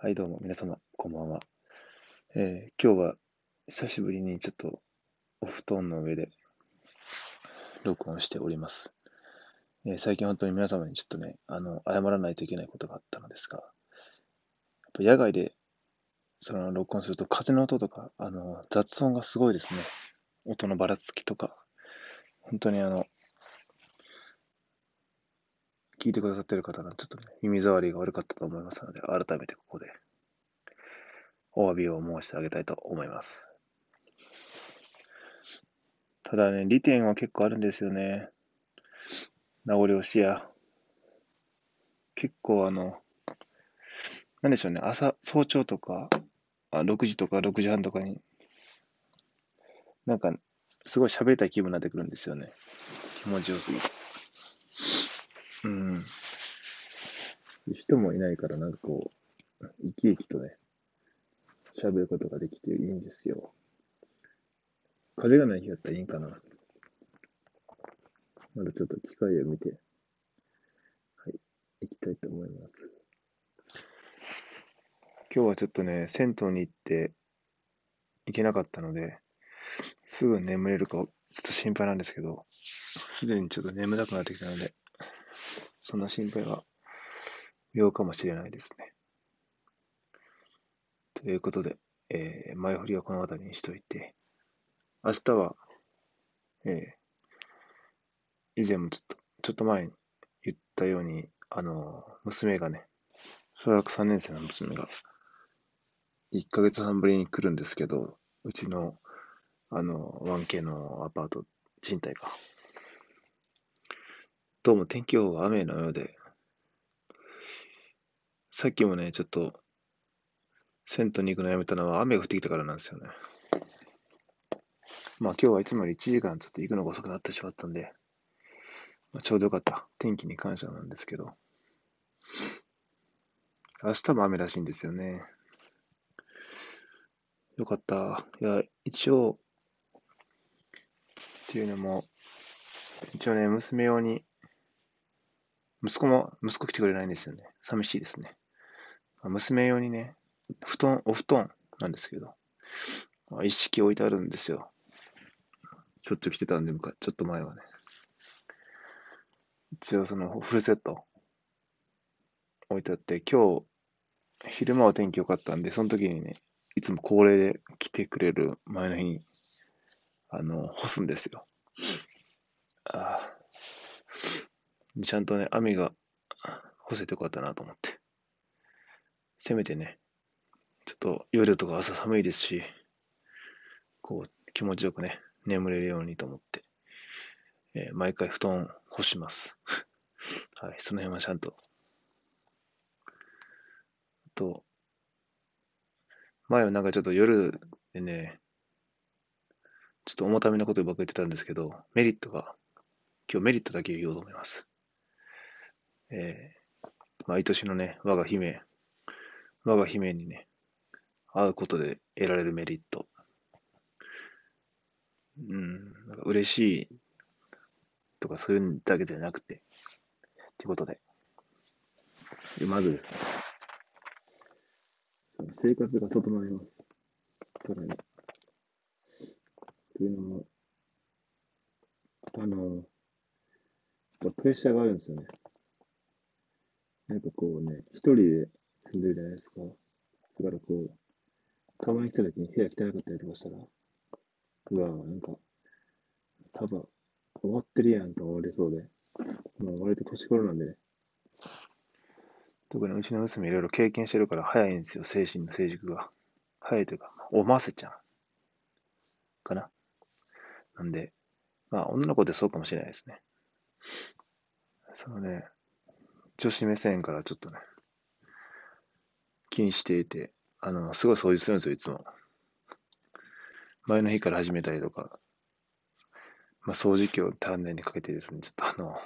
はい、どうも、皆様、こんばんは。えー今日は久しぶりにちょっとお布団の上で録音しております。えー最近本当に皆様にちょっとね、あの、謝らないといけないことがあったのですが、やっぱ野外でその録音すると風の音とか、あの、雑音がすごいですね。音のばらつきとか、本当にあの、聞いてくださってる方のちょっとね、耳障りが悪かったと思いますので、改めてここでお詫びを申してあげたいと思います。ただね、利点は結構あるんですよね。名残惜しや。結構あの、なんでしょうね、朝、早朝とか、あ6時とか6時半とかに、なんか、すごい喋りたい気分になってくるんですよね。気持ちよすぎて。うん。人もいないから、なんかこう、生き生きとね、喋ることができていいんですよ。風がない日だったらいいんかな。まだちょっと機械を見て、はい、行きたいと思います。今日はちょっとね、銭湯に行って行けなかったので、すぐ眠れるかちょっと心配なんですけど、すでにちょっと眠たくなってきたので、そんな心配はようかもしれないですね。ということで、えー前振りはこの辺りにしといて、明日は、えー以前もちょっと、ちょっと前に言ったように、あの、娘がね、小学3年生の娘が、1ヶ月半ぶりに来るんですけど、うちの、あの、1K のアパート、賃貸が。どうも天気予報が雨のようで、さっきもね、ちょっと、銭湯に行くのやめたのは雨が降ってきたからなんですよね。まあ今日はいつもより1時間ちょっと行くのが遅くなってしまったんで、まあ、ちょうどよかった。天気に感謝なんですけど。明日も雨らしいんですよね。よかった。いや、一応、っていうのも、一応ね、娘用に、息子も、息子来てくれないんですよね。寂しいですね。まあ娘用にね、布団、お布団なんですけど、まあ一式置いてあるんですよ。しょっちゅう来てたんで、ちょっと前はね。一応そのフルセット置いてあって、今日、昼間は天気良かったんで、その時にね、いつも恒例で来てくれる前の日に、あの、干すんですよ。ああ。ちゃんとね、網が干せてよかったなと思って。せめてね、ちょっと夜とか朝寒いですし、こう、気持ちよくね、眠れるようにと思って、えー毎回布団干します。はい、その辺はちゃんと。あと、前はなんかちょっと夜でね、ちょっと重ためなことばっかり言ってたんですけど、メリットが、今日メリットだけ言おうと思います。えー毎年のね、我が姫、我が姫にね、会うことで得られるメリット。うん、なんか嬉しいとかそういうだけじゃなくて、っていうことで。でまずですね、その生活が整います。さらに。というのも、あの、プレッシャーがあるんですよね。なんかこうね、一人で住んでるじゃないですか。だからこう、たまに来た時に部屋汚かったりとかしたら、うわなんか、多分、終わってるやんと思われそうで、もう割と年頃なんでね。特にうちの娘いろいろ経験してるから早いんですよ、精神の成熟が。早いというか、おませちゃん。かな。なんで、まあ女の子ってそうかもしれないですね。そのね、女子目線からちょっとね、気にしていて、あの、すごい掃除するんですよ、いつも。前の日から始めたりとか、まあ、掃除機を丹念にかけてですね、ちょっとあの、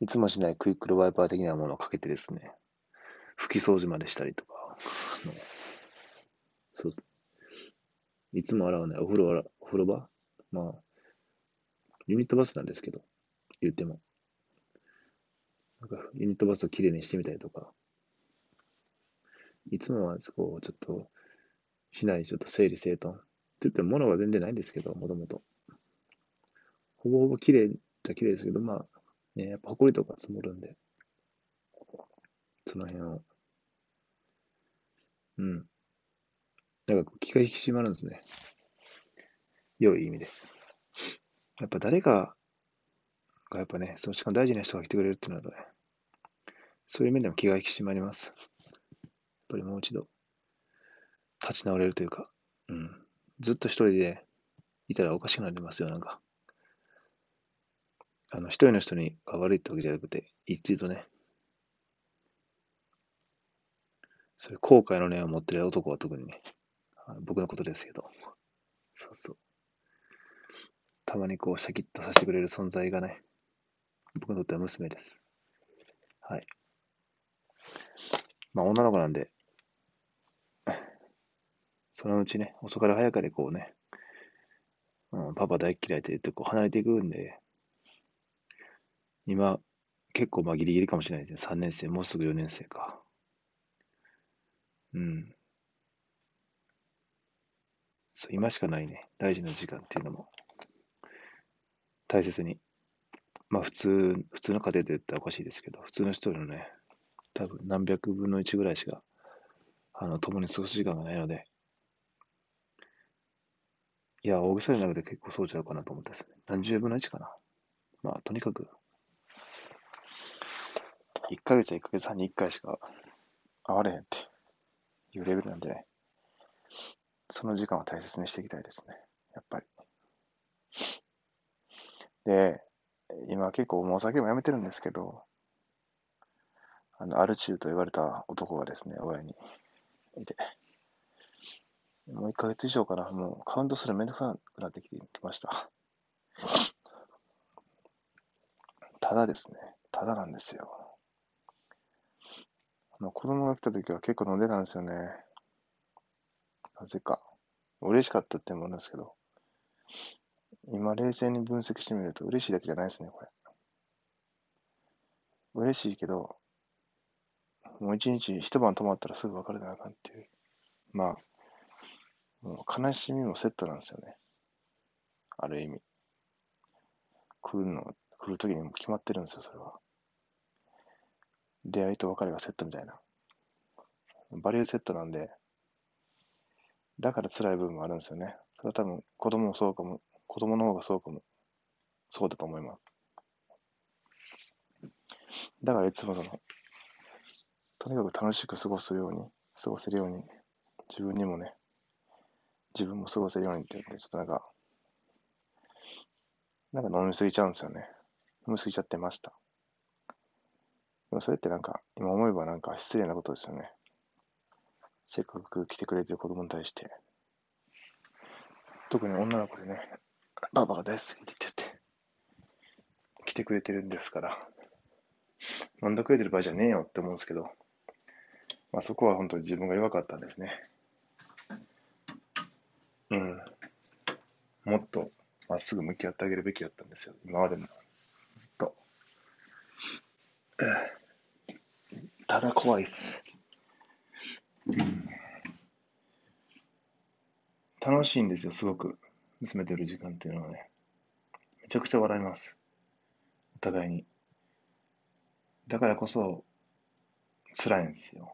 いつもしないクイックルワイパー的なものをかけてですね、拭き掃除までしたりとか、あのそういつも洗わないお風呂洗お風呂場？まあ、ユニットバスなんですけど、言っても。なんかユニットバスをきれいにしてみたりとか、いつもはこう、ちょっと、しないちょっと整理整頓。って言っても物は全然ないんですけど、もともと。ほぼほぼ綺麗じゃ綺麗ですけど、まあ、ね、やっぱ埃とか積もるんで、その辺を。うん。なんかこう気が引き締まるんですね。良い意味で。やっぱ誰かがやっぱね、そのしかも大事な人が来てくれるっていうのはね、そういう面でも気が引き締まります。やっぱりもう一度、立ち直れるというか、うん。ずっと一人でいたらおかしくなりますよ、なんか。あの、一人の人にが悪いってわけじゃなくて、一度ね、そういう後悔の念を持ってる男は特にね、僕のことですけど、そうそう。たまにこう、シャキッとさせてくれる存在がね、僕にとっては娘です。はい。まあ、女の子なんで、そのうちね、遅かれ早かれこうね、うん、パパ大嫌いって言ってこう離れていくんで、今、結構まあギリギリかもしれないですね。3年生、もうすぐ4年生か。うん。そう、今しかないね。大事な時間っていうのも、大切に。まあ普通、普通の家庭で言ったらおかしいですけど、普通の人のね、多分何百分の1ぐらいしか、あの、共に過ごす時間がないので、いや、大げさじゃなくて結構そうちゃうかなと思ってですね。何十分の1かな。まあ、とにかく、1ヶ月や1ヶ月半に1回しか会われへんっていうレベルなんで、その時間を大切にしていきたいですね。やっぱり。で、今結構もうお酒もやめてるんですけど、あの、アルチューと言われた男がですね、親にいて、もう1ヶ月以上かな、もうカウントするめんどくさくなってきてきました。ただですね、ただなんですよ。あの子供が来た時は結構飲んでたんですよね。なぜか。嬉しかったってもあるんですけど、今冷静に分析してみると嬉しいだけじゃないですね、これ。嬉しいけど、もう一日一晩泊まったらすぐ別れなあかんっていう。まあ、もう悲しみもセットなんですよね。ある意味。来るの、来る時にも決まってるんですよ、それは。出会いと別れがセットみたいな。バリューセットなんで、だから辛い部分もあるんですよね。それは多分子供もそうかも、子供の方がそうかも、そうだと思います。だからいつもその、とにかく楽しく過ごすように、過ごせるように、自分にもね、自分も過ごせるようにって言って、ちょっとなんか、なんか飲みすぎちゃうんですよね。飲みすぎちゃってました。でもそれってなんか、今思えばなんか失礼なことですよね。せっかく来てくれてる子供に対して、特に女の子でね、パパが大好きって言ってて、来てくれてるんですから、飲んだくれてる場合じゃねえよって思うんですけど、まあそこは本当に自分が弱かったんですね。うん。もっとまっすぐ向き合ってあげるべきだったんですよ。今までも。ずっと。ただ怖いっす。楽しいんですよ、すごく。娘といる時間っていうのはね。めちゃくちゃ笑います。お互いに。だからこそ、辛いんですよ。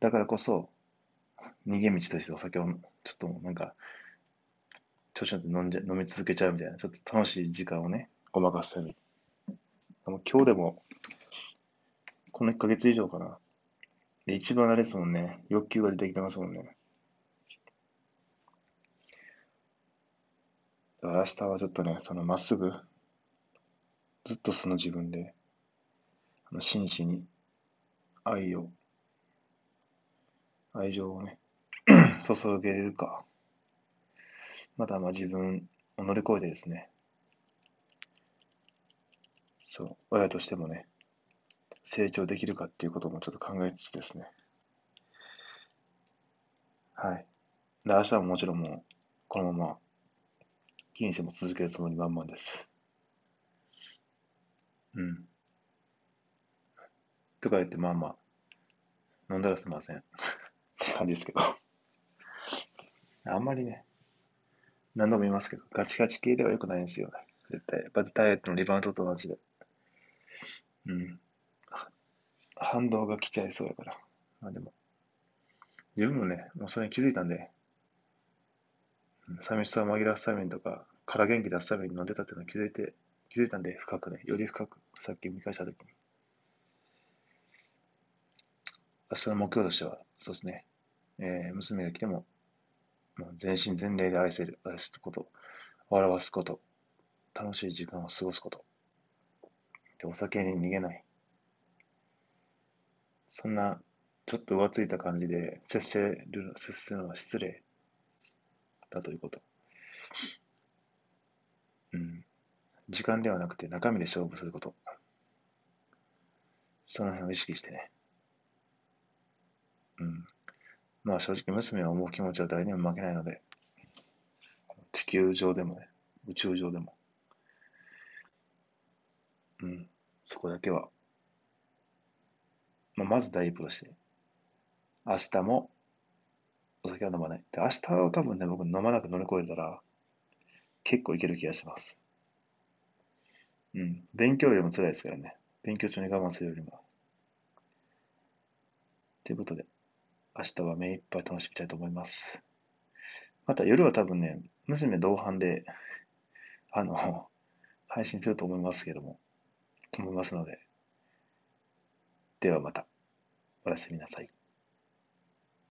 だからこそ、逃げ道としてお酒を、ちょっとなんか、調子乗って飲んじゃ飲み続けちゃうみたいな、ちょっと楽しい時間をね、ごまかすために。今日でも、この1ヶ月以上かな。で、一番あれですもんね。欲求が出てきてますもんね。だから明日はちょっとね、そのまっすぐ、ずっとその自分で、あの真摯に愛を、愛情をね、注げるか、またまあ自分を乗り越えてですね、そう、親としてもね、成長できるかっていうこともちょっと考えつつですね。はい。で、明日ももちろんもう、このまま、金銭も続けるつもり満々です。うん。とか言って、まあまあ、飲んだらすみません。って感じですけど。あんまりね、何度も言いますけど、ガチガチ系では良くないんですよね。絶対。やっぱダイエットのリバウンドと同じで。うん。反動が来ちゃいそうやから。まあでも、自分もね、もうそれに気づいたんで、寂しさを紛らわすためにとか、から元気出すために飲んでたっていうのを気づいて、気づいたんで、深くね、より深く、さっき見返したときに。明日の目標としては、そうですね、えー、娘が来ても、もう全身全霊で愛せる、愛すこと、笑わすこと、楽しい時間を過ごすこと、でお酒に逃げない。そんな、ちょっと浮ついた感じで接せる、接するのは失礼だということ。うん。時間ではなくて中身で勝負すること。その辺を意識してね。うん。まあ正直娘は思う気持ちは誰にも負けないので、地球上でもね、宇宙上でも。うん。そこだけは。まあ、まず第一歩として、明日もお酒は飲まない。で、明日は多分ね、僕飲まなく乗り越えたら、結構いける気がします。うん。勉強よりも辛いですからね。勉強中に我慢するよりも。ということで、明日は目いっぱい楽しみたいと思います。また夜は多分ね、娘同伴で、あの、配信すると思いますけども、と思いますので、ではまた、おやすみなさい。